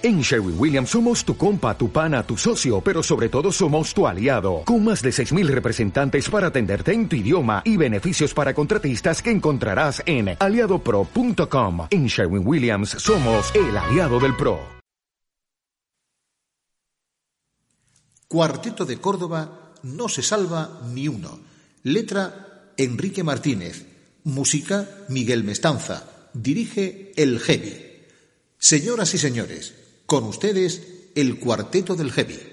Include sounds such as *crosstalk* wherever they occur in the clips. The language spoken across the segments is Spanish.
En Sherwin Williams somos tu compa, tu pana, tu socio, pero sobre todo somos tu aliado, con más de 6.000 representantes para atenderte en tu idioma y beneficios para contratistas que encontrarás en aliadopro.com. En Sherwin Williams somos el aliado del PRO. Cuarteto de Córdoba, no se salva ni uno. Letra, Enrique Martínez. Música, Miguel Mestanza. Dirige El Heavy. Señoras y señores, con ustedes, el cuarteto del heavy.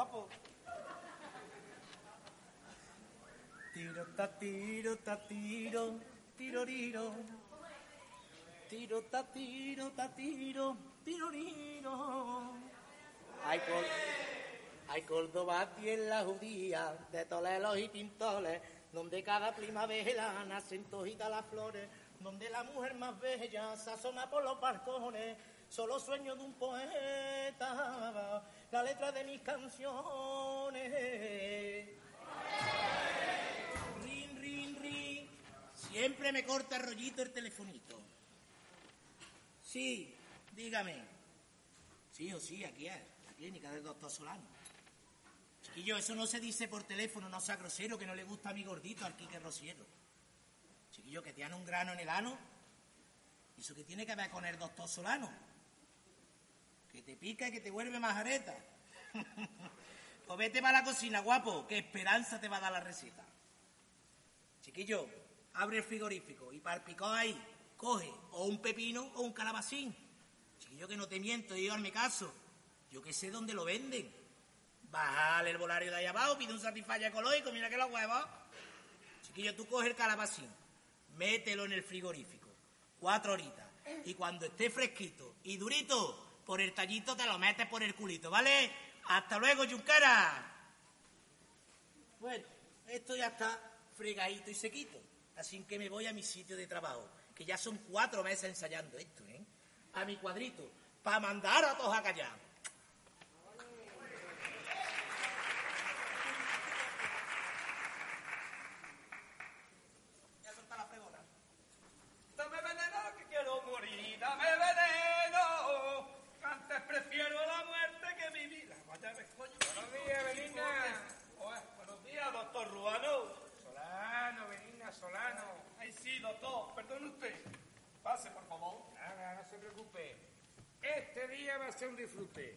Guapo. Tiro, ta, tiro, ta, tiro, tiro, tiro. Tiro, ta, tiro, ta, tiro, tiro, tiro. Hay, hay Córdoba la judía, de tolelos y pintores, donde cada primavera nacen tojitas las flores, donde la mujer más bella se asoma por los balcones, solo sueño de un poeta la letra de mis canciones. Rin, rin, rin. Siempre me corta el rollito el telefonito. Sí, dígame. Sí o sí, aquí es, la clínica del doctor Solano. Chiquillo, eso no se dice por teléfono, no sea grosero, que no le gusta a mi gordito, al Quique Rosiero. Chiquillo, que tiene un grano en el ano. ¿Y eso qué tiene que ver con el doctor Solano? Que te pica y que te vuelve majareta. *laughs* pues vete para la cocina, guapo, que esperanza te va a dar la receta. Chiquillo, abre el frigorífico y picón ahí, coge o un pepino o un calabacín. Chiquillo, que no te miento, yo hazme caso. Yo que sé dónde lo venden. Bájale el volario de ahí abajo, pide un satisfacción ecológico, mira que los huevos. Chiquillo, tú coges el calabacín, mételo en el frigorífico, cuatro horitas, y cuando esté fresquito y durito, por el tallito te lo metes por el culito, ¿vale? Hasta luego, Junquera. Bueno, esto ya está fregadito y sequito. Así que me voy a mi sitio de trabajo, que ya son cuatro meses ensayando esto, ¿eh? A mi cuadrito, para mandar a todos a callar. Un disfrute.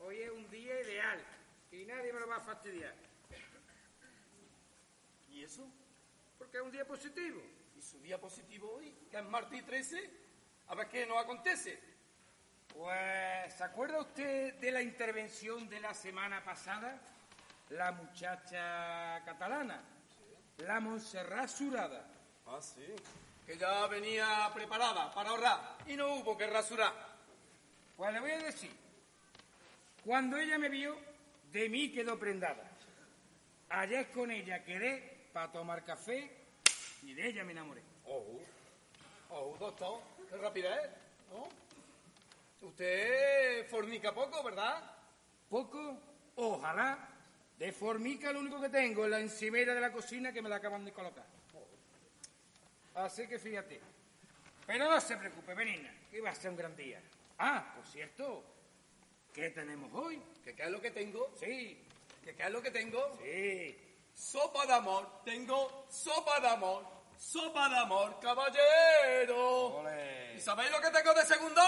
Hoy es un día ideal y nadie me lo va a fastidiar. ¿Y eso? Porque es un día positivo. ¿Y su día positivo hoy? ¿Que es martes 13? A ver qué nos acontece. Pues, ¿se acuerda usted de la intervención de la semana pasada? La muchacha catalana, la Montserrat Surada. Ah, sí. Que ya venía preparada para ahorrar y no hubo que rasurar. Pues le voy a decir, cuando ella me vio, de mí quedó prendada. Ayer con ella quedé para tomar café y de ella me enamoré. Oh, oh, doctor, qué rapidez, ¿no? Usted formica poco, ¿verdad? Poco, ojalá. De formica lo único que tengo es la encimera de la cocina que me la acaban de colocar. Así que fíjate. Pero no se preocupe, venina, que va a ser un gran día. Ah, por cierto, ¿qué tenemos hoy? ¿Qué, es lo que tengo? Sí. ¿Qué, es lo que tengo? Sí. Sopa de amor, tengo sopa de amor, sopa de amor, caballero. ¿Y sabéis lo que tengo de segundo?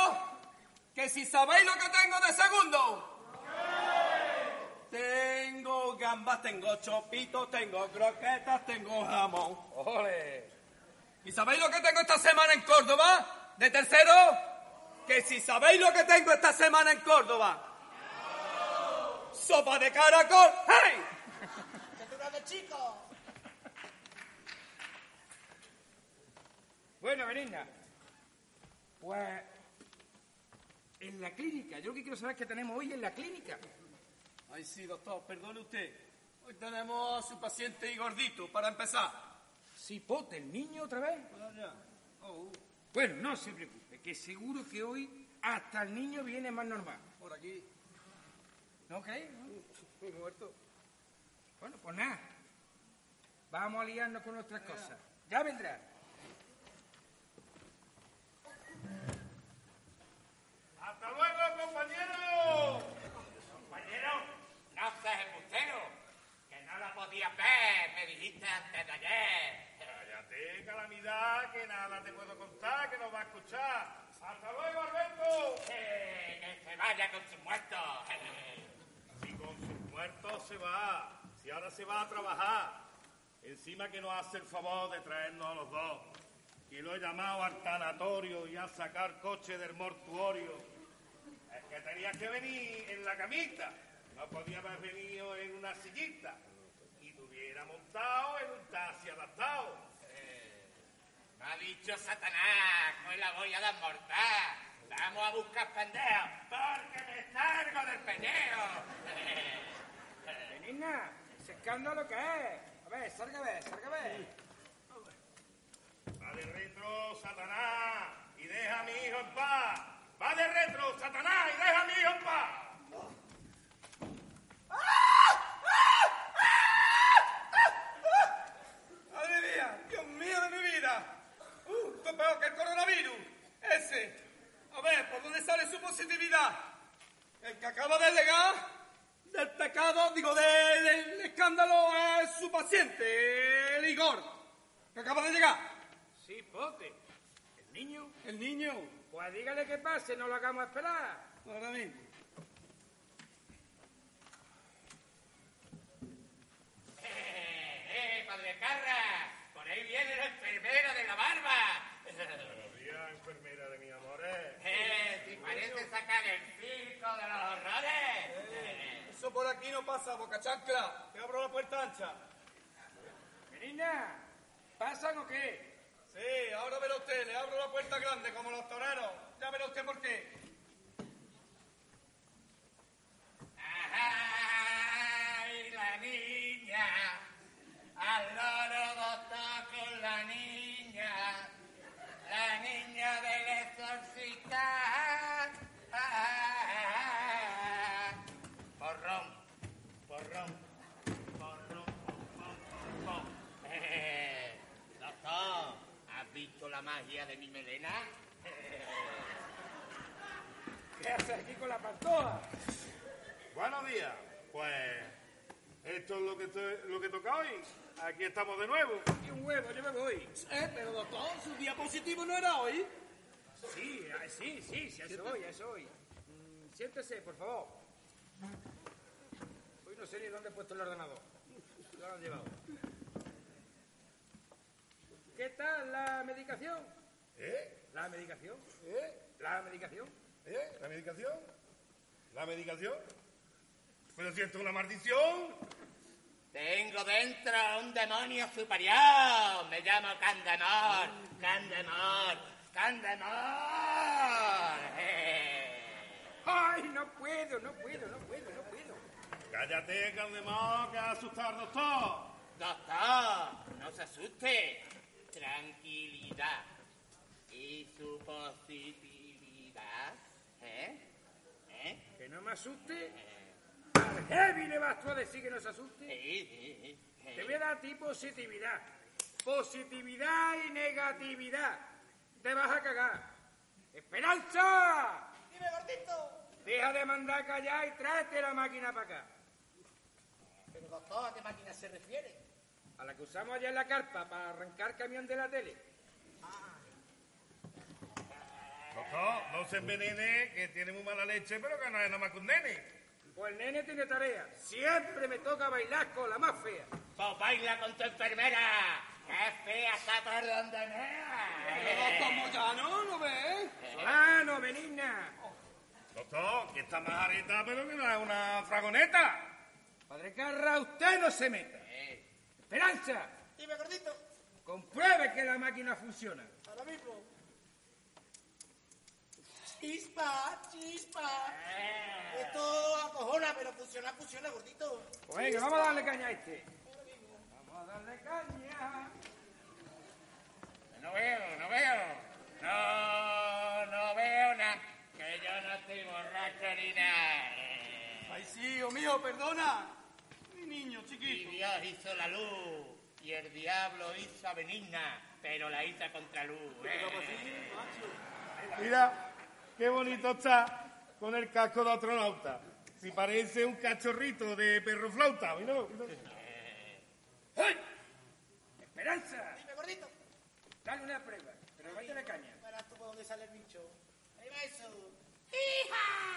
Que si sabéis lo que tengo de segundo. Tengo gambas, tengo chopitos, tengo croquetas, tengo jamón. ¡Ole! ¿Y sabéis lo que tengo esta semana en Córdoba? ¿De tercero? Que si sabéis lo que tengo esta semana en Córdoba. Sopa de caracol. ¡Hey! de chico! Bueno, Beninda. Pues... En la clínica. Yo lo que quiero saber es qué tenemos hoy en la clínica. Ay, sí, doctor. Perdone usted. Hoy tenemos a su paciente y gordito, para empezar. ¿Cipote, el niño otra vez? Oh, Bueno, no se preocupe, que seguro que hoy hasta el niño viene más normal. por aquí. ¿No crees? *laughs* no? Muy muerto. Bueno, pues nada. Vamos a liarnos con nuestras cosas. Ya vendrá. ¡Hasta luego, compañero! Compañero, no seas embustero, que no la podías ver, me dijiste antes de ayer. Que nada te puedo contar, que no va a escuchar. ¡Hasta luego, Alberto! Eh, que se vaya con sus muertos. Si con sus muertos se va, si ahora se va a trabajar. Encima que nos hace el favor de traernos a los dos. Y lo he llamado al tanatorio y a sacar coche del mortuorio. Es que tenías que venir en la camita. No podía haber venido en una sillita. Y te hubiera montado en un taxi adaptado. Ha dicho Satanás, hoy la voy a desmortar. Vamos a buscar pendejos, porque me salgo del peneo. *laughs* Benigna, ese escándalo que es. A ver, a ver. Va de retro, Satanás, y deja a mi hijo en paz. Va de retro, Satanás, y deja a mi hijo en paz. ¡Madre mía! ¡Dios mío de mi vida! ¡Uh! Esto es peor que el coronavirus. Ese. A ver, ¿por dónde sale su positividad? El que acaba de llegar del pecado, digo, del, del escándalo es su paciente, el Igor, que acaba de llegar. Cipote, el niño. El niño. Pues dígale que pase, no lo hagamos esperar. Ahora mismo. Eh, eh, padre Carra, por ahí viene la enfermera de la barba. Buenos días, enfermera de mis amores. Eh, si parece sacar de los horrores. Eh, Eso por aquí no pasa, boca chancla. Te abro la puerta ancha. Benigna, ¿pasan o qué? Sí, ahora verá usted, le abro la puerta grande como los toreros. Ya verá usted por qué. ¡Ay, la niña! Al loro doctor con la niña. La niña del exorcista. Porrón, porrón, porrón, pom. Eh, Doctor, ¿has visto la magia de mi melena? *laughs* ¿Qué hace aquí con la pantoja? Buenos días. Pues esto es lo que, to- lo que toca hoy. Aquí estamos de nuevo. Y un huevo, yo me voy. Eh, pero doctor, su diapositivo no era hoy. Sí, ah, sí, sí, sí, eso hoy, eso hoy. Mm, siéntese, por favor. Hoy no sé ni dónde he puesto el ordenador. Lo han llevado. ¿Qué tal la medicación? ¿Eh? ¿La medicación? ¿Eh? ¿La medicación? ¿Eh? ¿La medicación? ¿La medicación? Pero si esto es una maldición. Tengo dentro un demonio superior. Me llamo Candemor. Candemor. Candemor. Eh. ¡Ay, no puedo, no puedo, no puedo, no puedo! Cállate, Caldemón, que va a asustar, doctor. Doctor, no se asuste. Tranquilidad. ¿Y su positividad? ¿Eh? ¿Eh? Que no me asuste. Al heavy le vas tú a decir que no se asuste. Sí, sí, sí. Te voy a dar a ti positividad. Positividad y negatividad. Te vas a cagar. ¡Esperanza! Dime, gordito. Deja de mandar callar y tráete la máquina para acá. Pero doctor, ¿a qué máquina se refiere? A la que usamos allá en la carpa para arrancar camión de la tele. Doctor, no se envenene, que tiene muy mala leche, pero que no es nada más que un nene. Pues el nene tiene tarea. Siempre me toca bailar con la más fea. Pues baila con tu enfermera. ¡Qué fea está por donde Pero mea! doctor Moyano, ¿no ves? Solano, benigna. Doctor, que está más areta, pero que no es una fragoneta. Padre Carra, usted no se meta. Eh, Esperanza, Dime, gordito. Compruebe que la máquina funciona. Ahora mismo. Chispa, chispa. Esto acojona, pero funciona, funciona, gordito. Pues venga, vamos a darle caña a este. Vamos a darle caña. No veo, no veo. No, no veo nada. Que yo no estoy borracho ni nada. Ay, sí, hijo mío, perdona. Mi niño Y chiquito. Dios hizo la luz. Y el diablo hizo a Benigna. Pero la hizo contra luz. ¿eh? Mira, qué bonito está con el casco de astronauta. Si parece un cachorrito de perro flauta. Mira, mira. ¡Hey! ¡Esperanza! Dime, gordito. Dale una prueba, pero métele caña. Verás tú por dónde sale el bicho. Ahí va eso.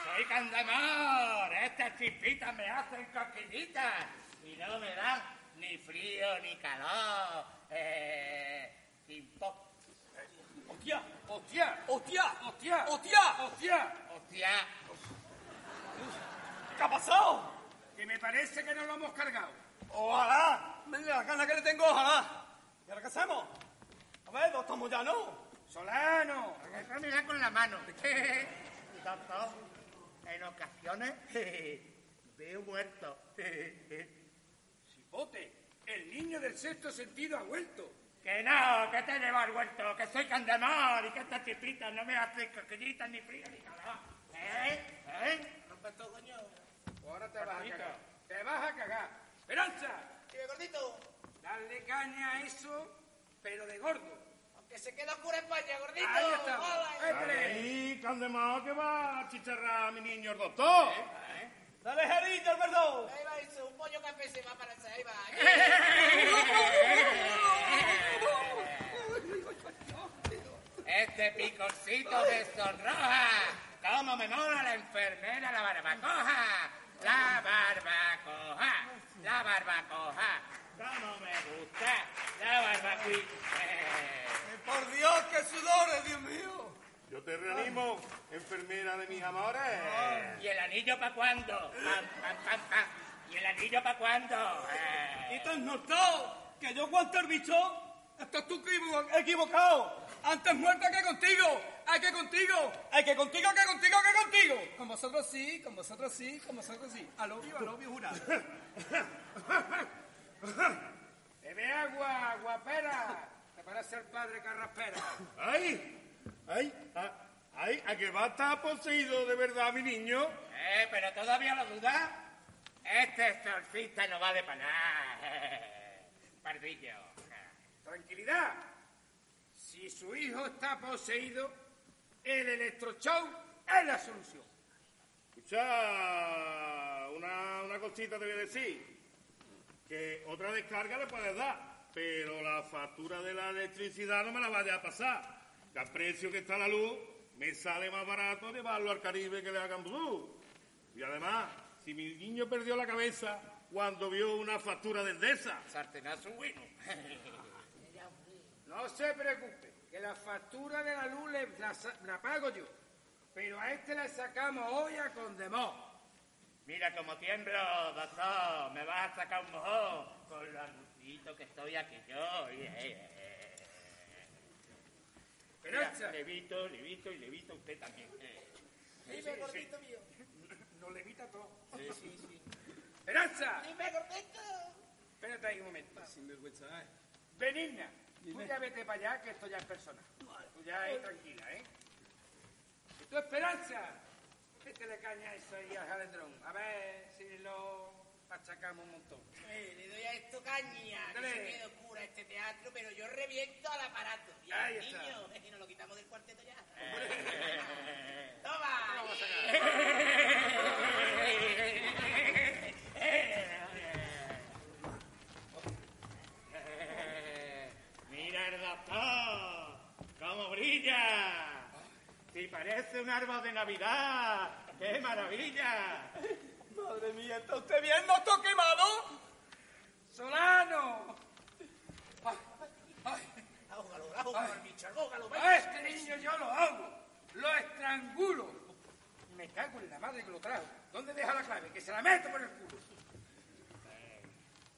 Soy Candamor. Estas chispitas me hacen coquillitas. Y no me dan ni frío ni calor. Eh, pop. ¡Hostia! ¡Hostia! ¡Hostia! ¡Hostia! ¡Hostia! ¡Hostia! Hostia. ¿Qué ha pasado? Que me parece que no lo hemos cargado. Ojalá. Venga, la gana que le tengo, ojalá. ¿Y ahora qué hacemos? A ver, no estamos ya, ¿no? ¡Solano! Con la mano. *laughs* Doctor, en ocasiones *laughs* veo muerto. *laughs* Cipote, el niño del sexto sentido ha vuelto. Que no, que te llevo al huerto, que soy Candamor y que estas chispitas no me hacen coquillitas ni frío ni calor. ¿Eh? ¿Eh? Rompe todo, coño. Ahora te vas a cagar. Te vas a cagar. ¡Esperanza! Dime, gordito. Dale caña a eso, pero de gordo. Aunque se queda oscura España, gordito. Ahí está. Hola. Ahí, Candemao, que va a chicharrar mi niño el doctor. Dale, Jerito, el verdón. Ahí va eso. Un pollo café se va para allá. Ahí va. *laughs* Este picorcito de sonroja. Cómo me mola la enfermera, la barbacoja. La barbacoja. La barbacoja. Cómo me gusta. Por Dios, qué sudores, Dios mío. Yo te reanimo, enfermera de mis amores. ¿Y el anillo para cuándo? Pam, pam, pam, pam. ¿Y el anillo para cuándo? Eh. ¿Y te has notado que yo aguanto el bicho? Estás tú equivo- equivocado. Antes muerta que contigo. Hay que contigo. Hay que contigo, que contigo, que contigo. Con vosotros sí, con vosotros sí, con vosotros sí. A lo vivo, Bebe agua, guapera. Te parece el padre Carraspera. ¡Ay! ¡Ay! a- ¡Ay! ¿A que va a estar poseído de verdad mi niño? Eh, pero todavía lo duda. Este exorcista no vale para nada. Pardillo. Tranquilidad. Si su hijo está poseído, el electroshock es la solución. Escucha, una, una cosita te voy a decir. Que otra descarga le puedes dar, pero la factura de la electricidad no me la vaya a pasar. Que al precio que está la luz, me sale más barato llevarlo al Caribe que le hagan blue. Y además, si mi niño perdió la cabeza cuando vio una factura de Endesa, Sartenazo bueno. No se preocupe, que la factura de la luz le- la, la pago yo. Pero a este le sacamos hoy a Condemó. Mira cómo tiemblo, doctor. Me vas a sacar un mojón con lo argucito que estoy aquí yo. Eh, eh, eh. Mira, Esperanza, levito, levito y levito usted también. Eh. Dime, gordito mío. nos levita todo. Esperanza, Dime, gordito. espérate ahí un momento. Benigna, tú ya vete para allá, que esto ya es personal. Tú ya ahí tranquila, ¿eh? ¿Y tú, Esperanza? Métele caña a eso ahí al jalendrón. A ver si lo machacamos un montón. Eh, le doy a esto caña. Que se quede oscura este teatro, pero yo reviento al aparato. Y Ahí al está. niño, es que nos lo quitamos del cuarteto ya. *laughs* ¡Toma! *laughs* *laughs* Mira el doctor, cómo brilla. Si parece un árbol de Navidad. ¡Qué maravilla! Madre mía, ¿está usted viendo esto quemado? ¡Solano! Ahógalo, ahógalo al bicho, ahógalo, A este niño yo lo hago, lo estrangulo. Me cago en la madre que lo trajo. ¿Dónde deja la clave? Que se la meto por el culo.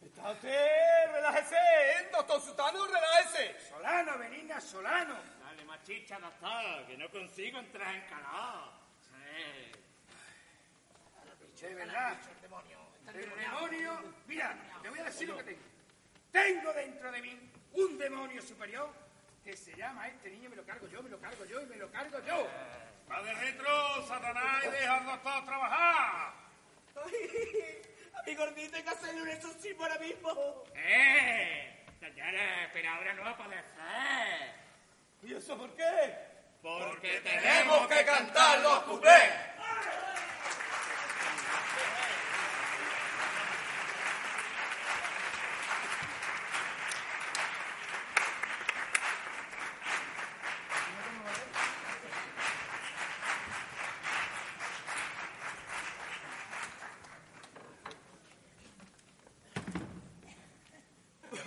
Está usted relájese, ¿eh? Doctor Sutano, relájese. Solano, Benigna, Solano. Chicha, doctor, que no consigo entrar en calor. Sí. Che, de verdad. El demonio. Mira, te voy a decir lo que tengo. Tengo dentro de mí un demonio superior que se llama este niño, me lo cargo yo, me lo cargo yo y me lo cargo yo. Va de retro, Satanás, y deja al doctor trabajar. Ay, a mi gordito hay que hacerle un exorcismo ahora mismo. ¡Eh! Señores, pero ahora no va a poder ser. ¿Y eso por qué? Porque Tenemos que cantar los cuplés.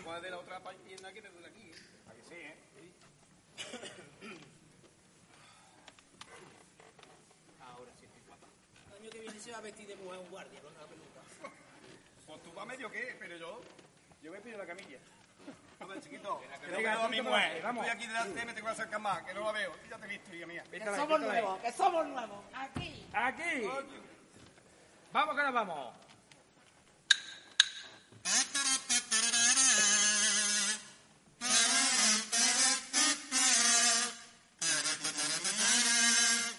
¿Cuál de la otra pierna que me duele aquí? ¿eh? ¿A que sí, eh? Ahora sí estoy guapa. El año que viene se va a vestir de mujer un guardia con una peluca. *laughs* Pues tú vas medio qué, pero yo. Yo me pido la camilla. *laughs* A ver, chiquito, que no veo a mi mujer. vamos. Estoy aquí delante, me tengo que acercar más, que no la veo. Ya te he visto, hija mía. Que somos nuevos, que somos nuevos. Aquí. Aquí. Vamos que nos vamos.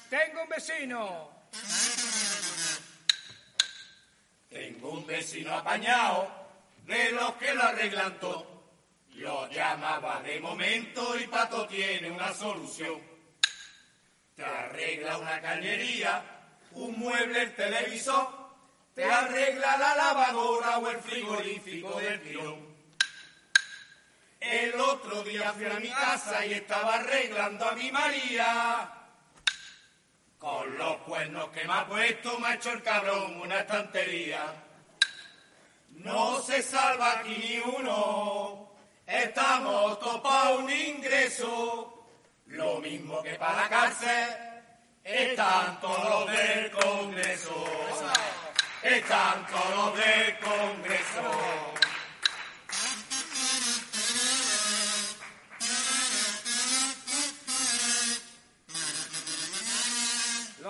Tengo un vecino. Tengo un vecino apañado de los que lo arreglan todo. Lo llamaba de momento y Pato tiene una solución. Te arregla una cañería, un mueble, el televisor, te arregla la lavadora o el frigorífico del tirón. El otro día fui a mi casa y estaba arreglando a mi María. Con los cuernos que me ha puesto, me ha hecho el cabrón una estantería. No se salva aquí ni uno, estamos todos pa' un ingreso. Lo mismo que para la cárcel, están todos los del Congreso. Están todos los del Congreso.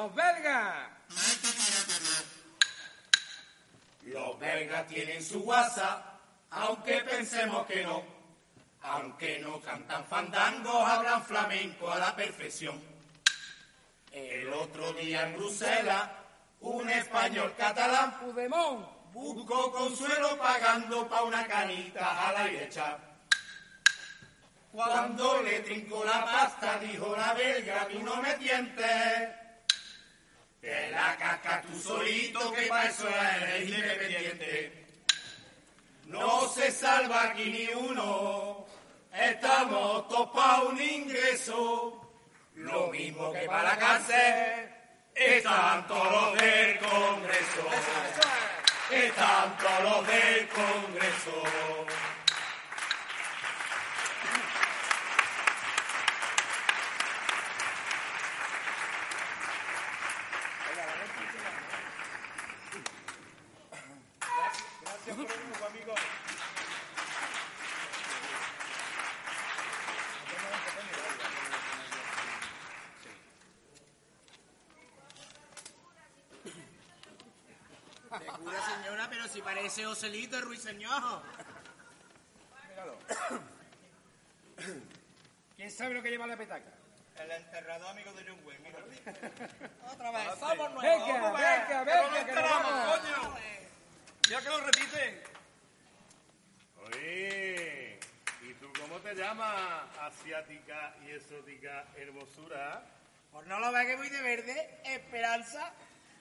Los belgas. Los belgas tienen su WhatsApp, aunque pensemos que no. Aunque no cantan fandangos, hablan flamenco a la perfección. El otro día en Bruselas, un español catalán Pudemón. buscó consuelo pagando pa' una canita a la derecha. Cuando le trincó la pasta, dijo la belga, tú no me tientes. Te la cascas tú solito, que para eso eres independiente. No se salva aquí ni uno, estamos todos pa' un ingreso. Lo mismo que para la cárcel, están todos los del Congreso. Están todos los del Congreso. Parece Joselito el ruiseñor. ¿Quién sabe lo que lleva la petaca? El enterrado amigo de John Wayne, mira. *laughs* Otra vez, somos nuevos. Venga, venga, ver. venga, que nos vamos. coño! Ya que lo repiten. Oye, ¿y tú cómo te llamas? Asiática y exótica hermosura. Por no lo ve que voy de verde, Esperanza.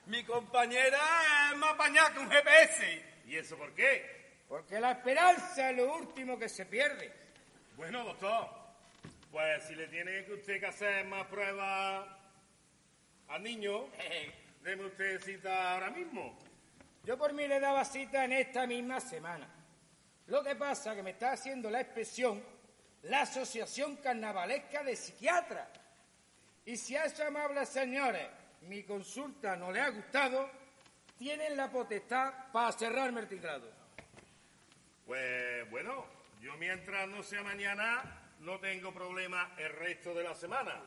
Mi compañera es más apañada que un GPS. ¿Y eso por qué? Porque la esperanza es lo último que se pierde. Bueno, doctor, pues si le tiene que usted que hacer más pruebas al niño, *laughs* deme usted cita ahora mismo. Yo por mí le daba cita en esta misma semana. Lo que pasa que me está haciendo la expresión la Asociación Carnavalesca de Psiquiatras. Y si a esos amables señores mi consulta no le ha gustado, tienen la potestad para cerrarme el tinglado. Pues bueno, Yo mientras no sea mañana, no tengo problema el resto de la semana.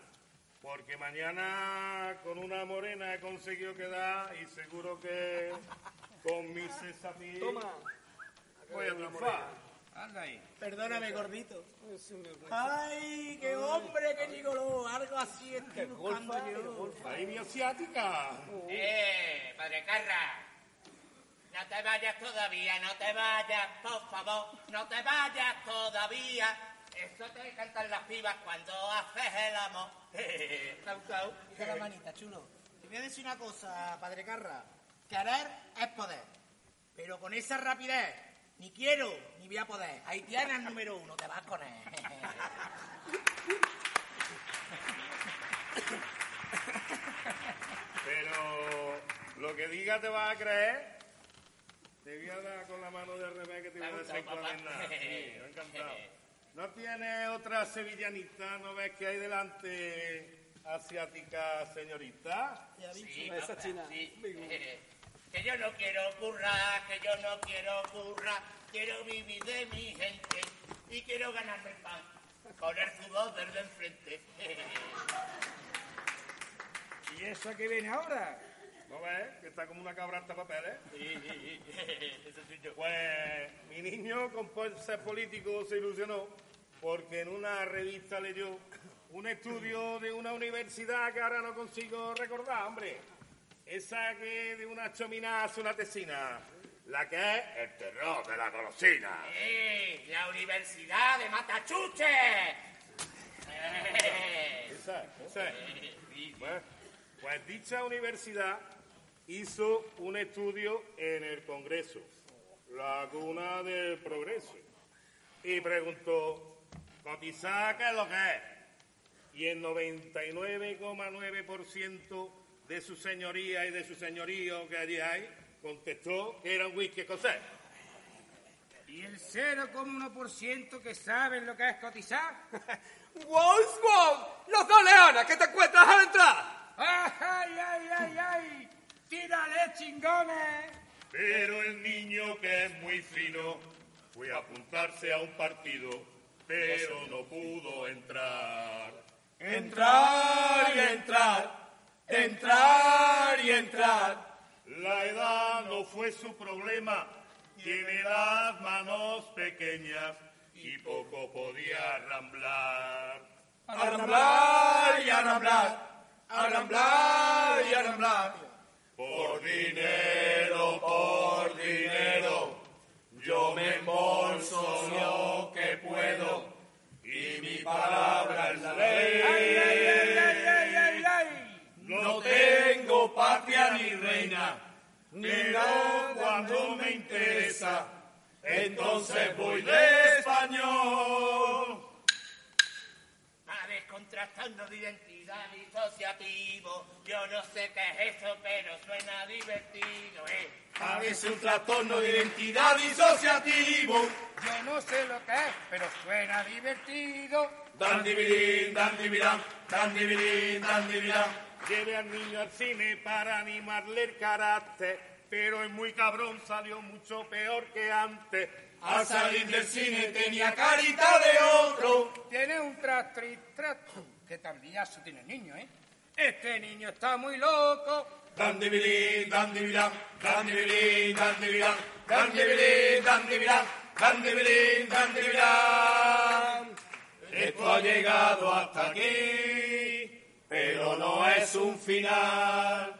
Porque mañana con una morena he conseguido quedar y seguro que con mi Cesapí voy a triunfar. Anda ahí. Perdóname, gordito. Ay, qué hombre, qué gigoló. Algo así estoy buscando yo. Ahí mi asiática. ¡Eh, padre Carra! No te vayas todavía, no te vayas, por favor, no te vayas todavía. Eso te cantan las pibas cuando haces el amor. *laughs* Cau, cau. Quita la manita, chulo. Te voy a decir una cosa, padre Carra. Querer es poder. Pero con esa rapidez, ni quiero ni voy a poder. Ahí tienes el número uno, te vas con él. Pero lo que diga te vas a creer. Te voy a dar con la mano de revés que te voy a papá. Sí, encantado. ¿No tienes otra sevillanita? ¿No ves que hay delante asiática señorita? Ya vi, Sí, chulo. papá, sí. Que yo no quiero currar, que yo no quiero currar, quiero vivir de mi gente y quiero ganarme el pan con el sudor del de enfrente. *laughs* ¿Y esa que viene ahora? ¿No ves? Que está como una cabra hasta papeles. Sí, sí, sí. *laughs* Eso soy yo. Pues mi niño con ser político se ilusionó porque en una revista leyó un estudio de una universidad que ahora no consigo recordar, hombre. Esa que de una chomina hace una tesina. La que es el terror de la golosina. ¡Eh! ¡La Universidad de Matachuche! *laughs* Esa, esa. Bueno, pues dicha universidad hizo un estudio en el Congreso, la cuna del progreso, y preguntó, ¿cotizar qué es lo que es? Y el 99,9% de su señoría y de su señorío que allí hay contestó que era un whisky escocés. ¿Y el 0,1% que saben lo que es cotizar? *laughs* ¡Wolf, Wolf! ¡Los dos leones que te encuentras al entrar! ¡Ay, ay, ay, ay! ¡Tírale, chingones! Pero el niño que es muy fino fue a apuntarse a un partido, pero no pudo entrar. Entrar y entrar, entrar y entrar. La edad no fue su problema, tiene las manos pequeñas y poco podía arramblar. Arramblar y arramblar, arramblar y arramblar. Por dinero, por dinero, yo me embolso lo que puedo y mi palabra es la ley. ¡Ay, ay, ay, ay, ay, ay! No Tengo patria ni reina, pero cuando me interesa, entonces voy de español. A ver, contrastando de identidad disociativo. Yo no sé qué es eso, pero suena divertido, ¿eh? A veces un trastorno de identidad disociativo. Yo no sé lo que es, pero suena divertido. Dandibilín, dandibilán, dandibilín, dandibilán. Lleve al niño al cine para animarle el carácter, pero es muy cabrón, salió mucho peor que antes. Al salir del cine tenía carita de otro. Tiene un trastri trastro. Qué tardillazo tiene el niño, ¿eh? Este niño está muy loco. Dandibilín, dandibilán, dandibilín, dandibilán, dandibilín, dandibilán, dandibilín, dandibilán. Esto ha llegado hasta aquí, es un final.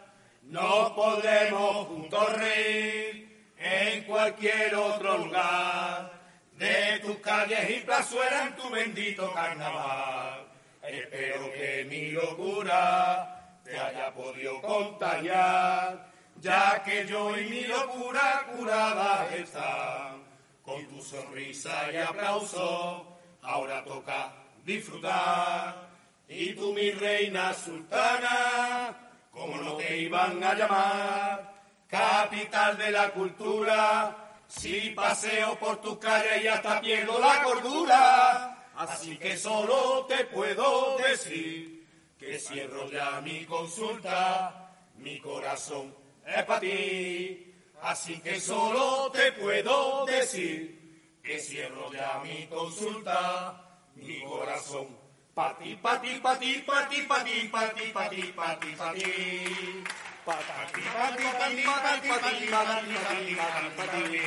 No podremos juntos reír en cualquier otro lugar de tus calles y plazuelas en tu bendito carnaval. Espero que mi locura te haya podido contagiar, ya que yo y mi locura curadas están. Con tu sonrisa y aplauso, ahora toca disfrutar. Y tú, mi reina sultana, como no te iban a llamar, capital de la cultura, si paseo por tus calles y hasta pierdo la cordura. Así que solo te puedo decir que cierro ya mi consulta, mi corazón es para ti. Así que solo te puedo decir que cierro ya mi consulta, mi corazón. Pati, pati, pati, pati, pati, pati, pati, pati, pati. Pati, pati, pati, pati, pati, pati, pati, pati, pati.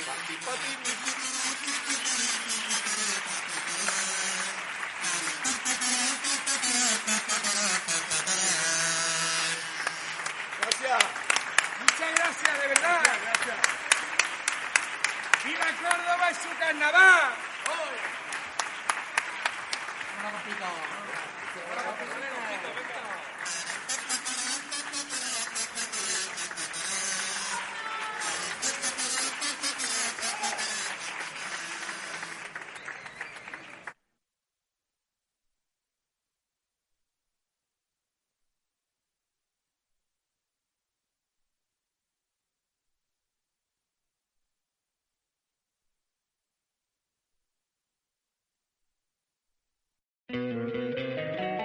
Pati, pati, Gracias. Muchas gracias, de verdad. ¡Viva Córdoba y su carnaval! Una